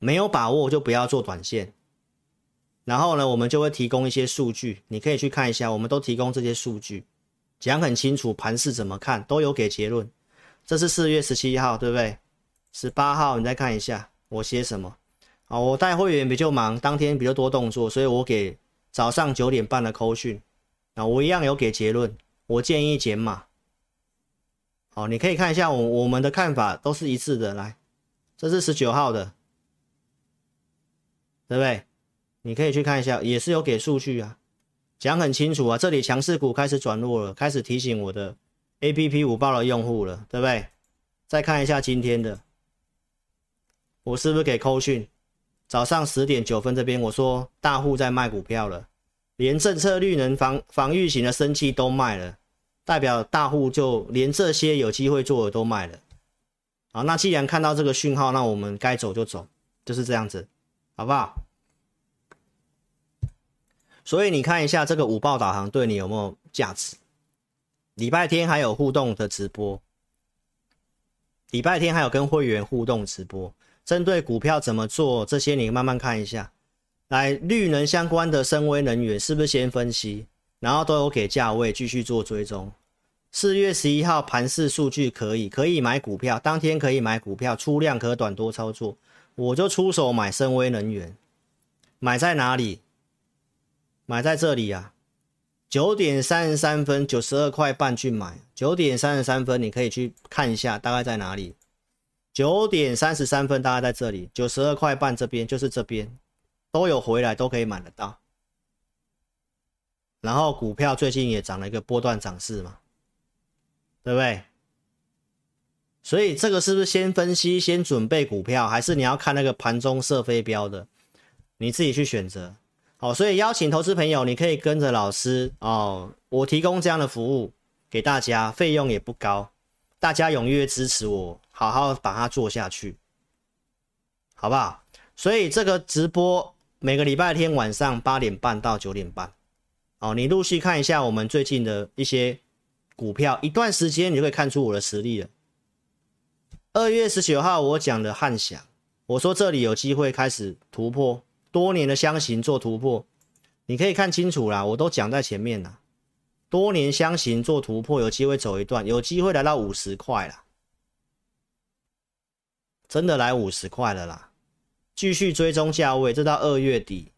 Speaker 1: 没有把握就不要做短线。然后呢，我们就会提供一些数据，你可以去看一下，我们都提供这些数据。讲很清楚，盘势怎么看都有给结论。这是四月十七号，对不对？十八号你再看一下我写什么。啊，我带会员比较忙，当天比较多动作，所以我给早上九点半的扣讯。啊，我一样有给结论，我建议减码。好，你可以看一下我我们的看法都是一致的。来，这是十九号的，对不对？你可以去看一下，也是有给数据啊。讲很清楚啊，这里强势股开始转弱了，开始提醒我的 APP 五报的用户了，对不对？再看一下今天的，我是不是给扣讯？早上十点九分这边我说大户在卖股票了，连政策绿能防防御型的生气都卖了，代表大户就连这些有机会做的都卖了。好，那既然看到这个讯号，那我们该走就走，就是这样子，好不好？所以你看一下这个五报导航对你有没有价值？礼拜天还有互动的直播，礼拜天还有跟会员互动直播，针对股票怎么做这些你慢慢看一下。来，绿能相关的深威能源是不是先分析，然后都有给价位继续做追踪？四月十一号盘市数据可以可以买股票，当天可以买股票，出量可短多操作，我就出手买深威能源，买在哪里？买在这里啊，九点三十三分，九十二块半去买。九点三十三分，你可以去看一下，大概在哪里？九点三十三分，大概在这里，九十二块半这边就是这边，都有回来，都可以买得到。然后股票最近也涨了一个波段涨势嘛，对不对？所以这个是不是先分析、先准备股票，还是你要看那个盘中射飞镖的？你自己去选择。好，所以邀请投资朋友，你可以跟着老师哦，我提供这样的服务给大家，费用也不高，大家踊跃支持我，好好把它做下去，好不好？所以这个直播每个礼拜天晚上八点半到九点半，哦，你陆续看一下我们最近的一些股票，一段时间你就可以看出我的实力了。二月十九号我讲的汉翔，我说这里有机会开始突破。多年的箱型做突破，你可以看清楚啦，我都讲在前面啦。多年箱型做突破，有机会走一段，有机会来到五十块啦，真的来五十块了啦。继续追踪价位，这到二月底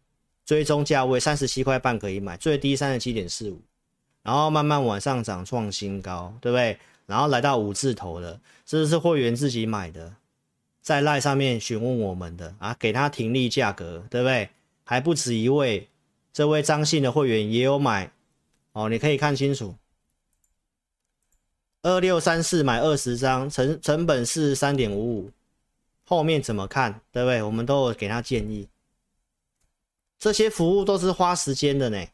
Speaker 1: 追踪价位三十七块半可以买，最低三十七点四五，然后慢慢往上涨创新高，对不对？然后来到五字头了，这是会员自己买的，在赖上面询问我们的啊，给他停利价格，对不对？还不止一位，这位张姓的会员也有买哦，你可以看清楚，二六三四买二十张，成成本是三点五五，后面怎么看，对不对？我们都有给他建议，这些服务都是花时间的呢。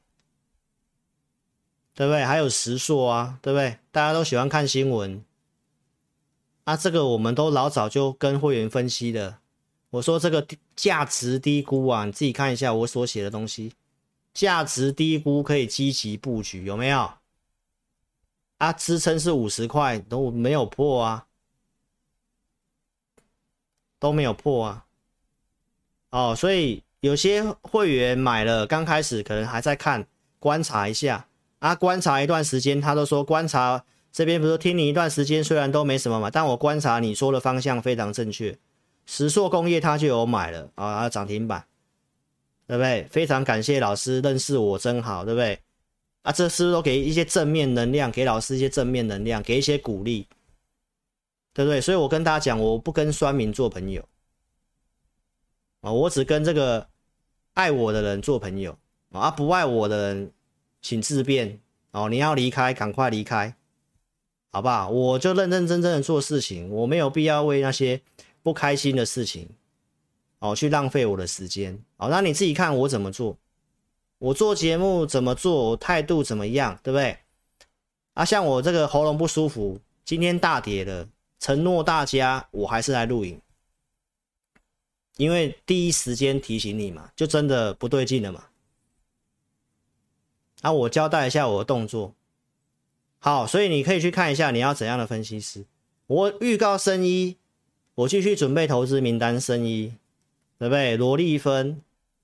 Speaker 1: 对不对？还有时数啊，对不对？大家都喜欢看新闻，啊，这个我们都老早就跟会员分析的。我说这个价值低估啊，你自己看一下我所写的东西，价值低估可以积极布局，有没有？啊，支撑是五十块，都没有破啊，都没有破啊。哦，所以有些会员买了，刚开始可能还在看，观察一下。啊，观察一段时间，他都说观察这边不是听你一段时间，虽然都没什么嘛，但我观察你说的方向非常正确。石硕工业它就有买了啊，涨停板，对不对？非常感谢老师认识我真好，对不对？啊，这是不是都给一些正面能量，给老师一些正面能量，给一些鼓励，对不对？所以我跟大家讲，我不跟酸民做朋友啊，我只跟这个爱我的人做朋友啊，不爱我的人。请自便哦！你要离开，赶快离开，好不好？我就认认真真的做事情，我没有必要为那些不开心的事情哦去浪费我的时间哦。那你自己看我怎么做，我做节目怎么做，我态度怎么样，对不对？啊，像我这个喉咙不舒服，今天大跌了，承诺大家我还是来录影，因为第一时间提醒你嘛，就真的不对劲了嘛。啊、我交代一下我的动作，好，所以你可以去看一下你要怎样的分析师。我预告生一，我继续准备投资名单生一，对不对？罗丽芬，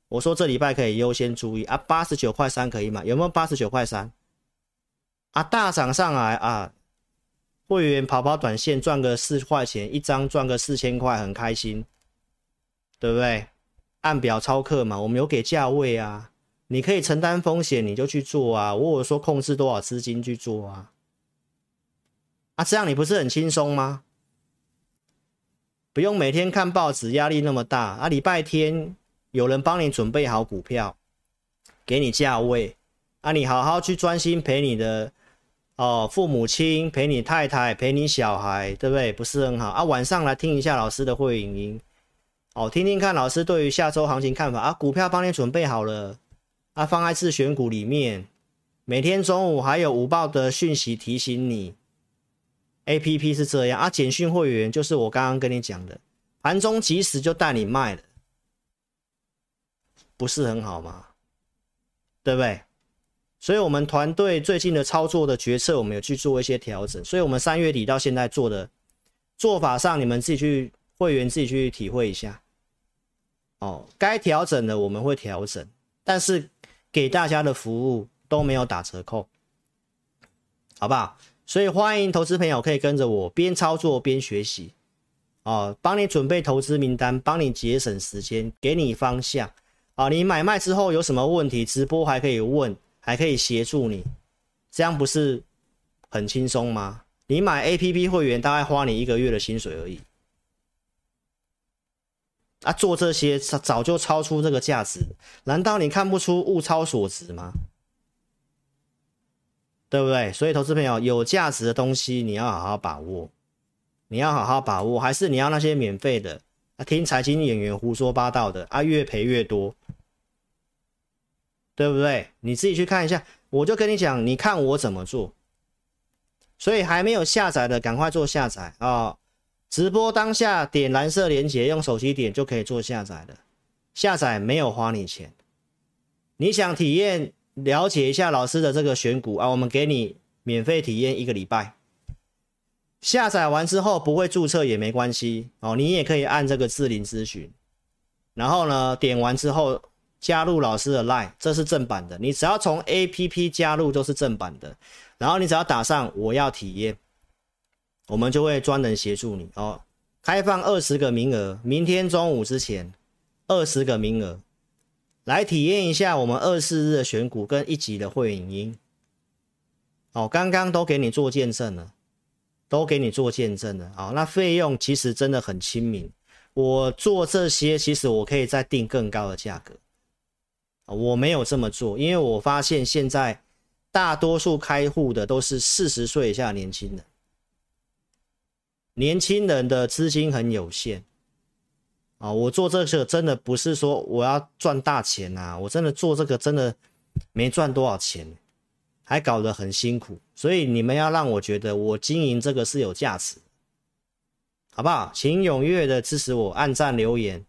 Speaker 1: 我说这礼拜可以优先注意啊，八十九块三可以买，有没有八十九块三？啊，大涨上来啊，会员跑跑短线赚个四块钱一张，赚个四千块，很开心，对不对？按表操课嘛，我们有给价位啊。你可以承担风险，你就去做啊！如果说控制多少资金去做啊？啊，这样你不是很轻松吗？不用每天看报纸，压力那么大啊！礼拜天有人帮你准备好股票，给你价位啊，你好好去专心陪你的哦父母亲，陪你太太，陪你小孩，对不对？不是很好啊？晚上来听一下老师的会影音，哦，听听看老师对于下周行情看法啊！股票帮你准备好了。啊、放在自选股里面，每天中午还有午报的讯息提醒你。APP 是这样啊，简讯会员就是我刚刚跟你讲的，盘中即时就带你卖了，不是很好吗？对不对？所以，我们团队最近的操作的决策，我们有去做一些调整。所以，我们三月底到现在做的做法上，你们自己去会员自己去体会一下。哦，该调整的我们会调整，但是。给大家的服务都没有打折扣，好不好？所以欢迎投资朋友可以跟着我边操作边学习，哦，帮你准备投资名单，帮你节省时间，给你方向。啊，你买卖之后有什么问题，直播还可以问，还可以协助你，这样不是很轻松吗？你买 APP 会员大概花你一个月的薪水而已。啊，做这些早就超出这个价值，难道你看不出物超所值吗？对不对？所以，投资朋友，有价值的东西你要好好把握，你要好好把握，还是你要那些免费的啊？听财经演员胡说八道的啊，越赔越多，对不对？你自己去看一下，我就跟你讲，你看我怎么做。所以还没有下载的，赶快做下载啊！直播当下点蓝色连接，用手机点就可以做下载的。下载没有花你钱，你想体验了解一下老师的这个选股啊？我们给你免费体验一个礼拜。下载完之后不会注册也没关系哦，你也可以按这个智霖咨询，然后呢点完之后加入老师的 Line，这是正版的。你只要从 APP 加入都是正版的，然后你只要打上我要体验。我们就会专人协助你哦，开放二十个名额，明天中午之前二十个名额，来体验一下我们二十四日的选股跟一级的会影音。哦，刚刚都给你做见证了，都给你做见证了。好，那费用其实真的很亲民。我做这些，其实我可以再定更高的价格。我没有这么做，因为我发现现在大多数开户的都是四十岁以下年轻人，年轻人的资金很有限。啊，我做这个真的不是说我要赚大钱呐，我真的做这个真的没赚多少钱，还搞得很辛苦，所以你们要让我觉得我经营这个是有价值，好不好？请踊跃的支持我，按赞留言，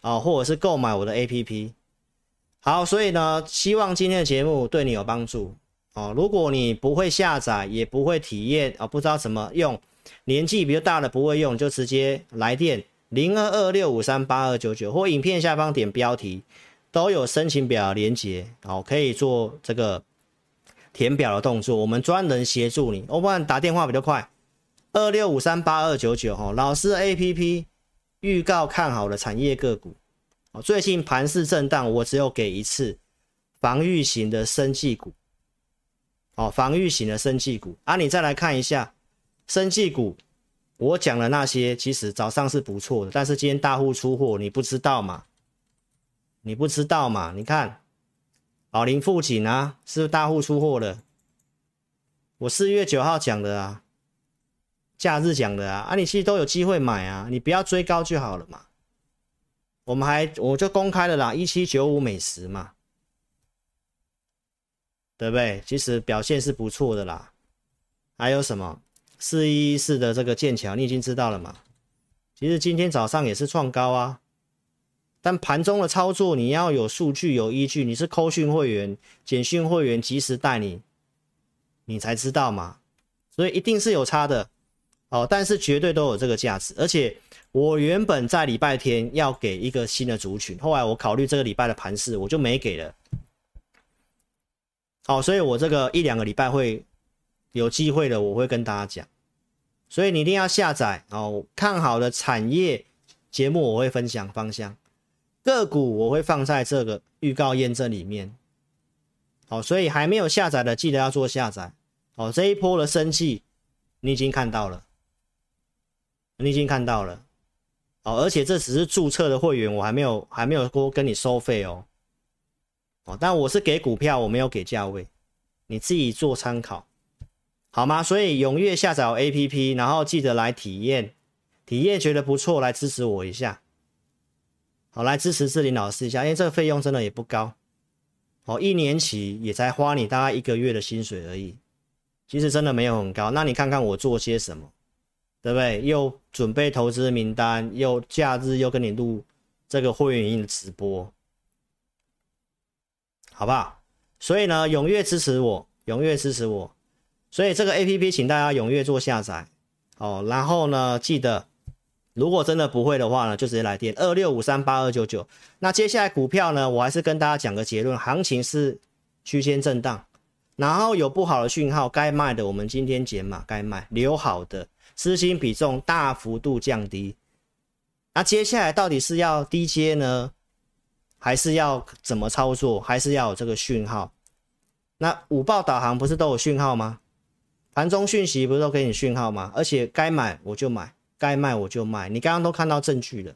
Speaker 1: 啊，或者是购买我的 APP。好，所以呢，希望今天的节目对你有帮助哦。如果你不会下载，也不会体验啊，不知道怎么用，年纪比较大的不会用，就直接来电零二二六五三八二九九，或影片下方点标题都有申请表连结，好，可以做这个填表的动作，我们专人协助你。我不然打电话比较快，二六五三八二九九哈，老师 APP 预告看好的产业个股。哦最近盘势震荡，我只有给一次防御型的生技股。哦，防御型的生技股啊，你再来看一下生技股，我讲的那些其实早上是不错的，但是今天大户出货，你不知道嘛？你不知道嘛？你看宝林富锦啊，是不是大户出货的？我四月九号讲的啊，假日讲的啊，啊，你其实都有机会买啊，你不要追高就好了嘛。我们还我就公开了啦，一七九五美食嘛，对不对？其实表现是不错的啦。还有什么四一一四的这个剑桥，你已经知道了嘛？其实今天早上也是创高啊，但盘中的操作你要有数据有依据，你是扣讯会员、简讯会员，及时带你，你才知道嘛。所以一定是有差的哦，但是绝对都有这个价值，而且。我原本在礼拜天要给一个新的族群，后来我考虑这个礼拜的盘势，我就没给了。好，所以我这个一两个礼拜会有机会的，我会跟大家讲。所以你一定要下载哦，看好的产业节目我会分享方向，个股我会放在这个预告验证里面。好，所以还没有下载的记得要做下载。哦，这一波的生气你已经看到了，你已经看到了。哦，而且这只是注册的会员，我还没有还没有说跟你收费哦。哦，但我是给股票，我没有给价位，你自己做参考，好吗？所以踊跃下载 APP，然后记得来体验，体验觉得不错，来支持我一下。好，来支持志林老师一下，因为这个费用真的也不高。哦，一年期也才花你大概一个月的薪水而已，其实真的没有很高。那你看看我做些什么？对不对？又准备投资名单，又假日又跟你录这个会员营的直播，好不好？所以呢，踊跃支持我，踊跃支持我。所以这个 APP，请大家踊跃做下载哦。然后呢，记得如果真的不会的话呢，就直接来电二六五三八二九九。那接下来股票呢，我还是跟大家讲个结论：行情是区间震荡，然后有不好的讯号，该卖的我们今天减码，该卖留好的。资金比重大幅度降低，那接下来到底是要低接呢，还是要怎么操作？还是要有这个讯号？那五报导航不是都有讯号吗？盘中讯息不是都给你讯号吗？而且该买我就买，该卖我就卖，你刚刚都看到证据了。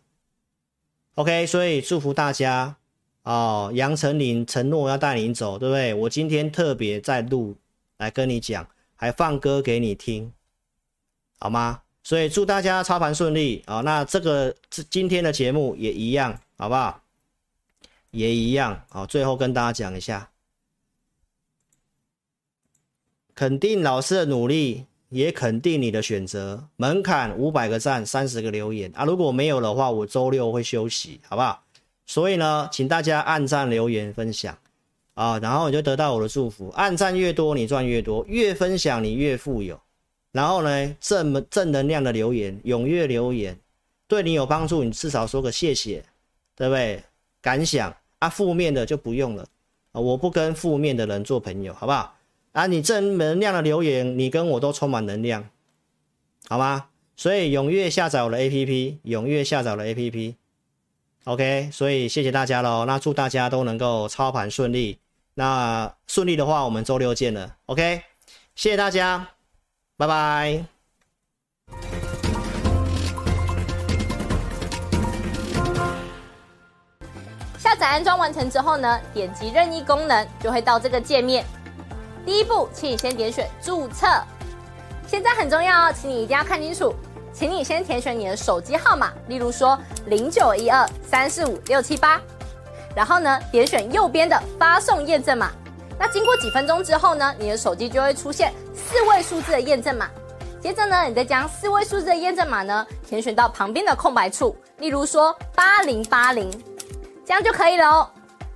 Speaker 1: OK，所以祝福大家哦，杨丞琳承诺要带你走，对不对？我今天特别在录来跟你讲，还放歌给你听。好吗？所以祝大家操盘顺利啊！那这个今天的节目也一样，好不好？也一样。好，最后跟大家讲一下，肯定老师的努力，也肯定你的选择。门槛五百个赞，三十个留言啊！如果没有的话，我周六会休息，好不好？所以呢，请大家按赞、留言、分享啊，然后你就得到我的祝福。按赞越多，你赚越多；越分享，你越富有。然后呢，正正能量的留言，踊跃留言，对你有帮助，你至少说个谢谢，对不对？感想啊，负面的就不用了啊，我不跟负面的人做朋友，好不好？啊，你正能量的留言，你跟我都充满能量，好吗？所以踊跃下载我的 APP，踊跃下载我的 APP，OK，所以谢谢大家喽。那祝大家都能够操盘顺利。那顺利的话，我们周六见了。OK，谢谢大家，拜拜。
Speaker 2: 下载安装完成之后呢，点击任意功能就会到这个界面。第一步，请你先点选注册。现在很重要哦，请你一定要看清楚。请你先填选你的手机号码，例如说零九一二三四五六七八，然后呢，点选右边的发送验证码。那经过几分钟之后呢，你的手机就会出现四位数字的验证码。接着呢，你再将四位数字的验证码呢填选到旁边的空白处，例如说八零八零，这样就可以了哦。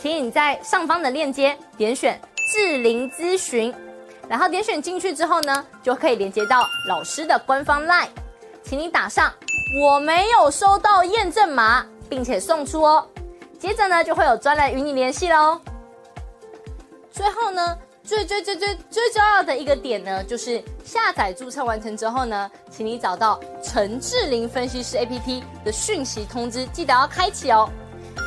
Speaker 2: 请你在上方的链接点选智霖咨询。然后点选进去之后呢，就可以连接到老师的官方 LINE，请你打上我没有收到验证码，并且送出哦。接着呢，就会有专人与你联系喽。最后呢，最最最最最重要的一个点呢，就是下载注册完成之后呢，请你找到陈智霖分析师 APP 的讯息通知，记得要开启哦。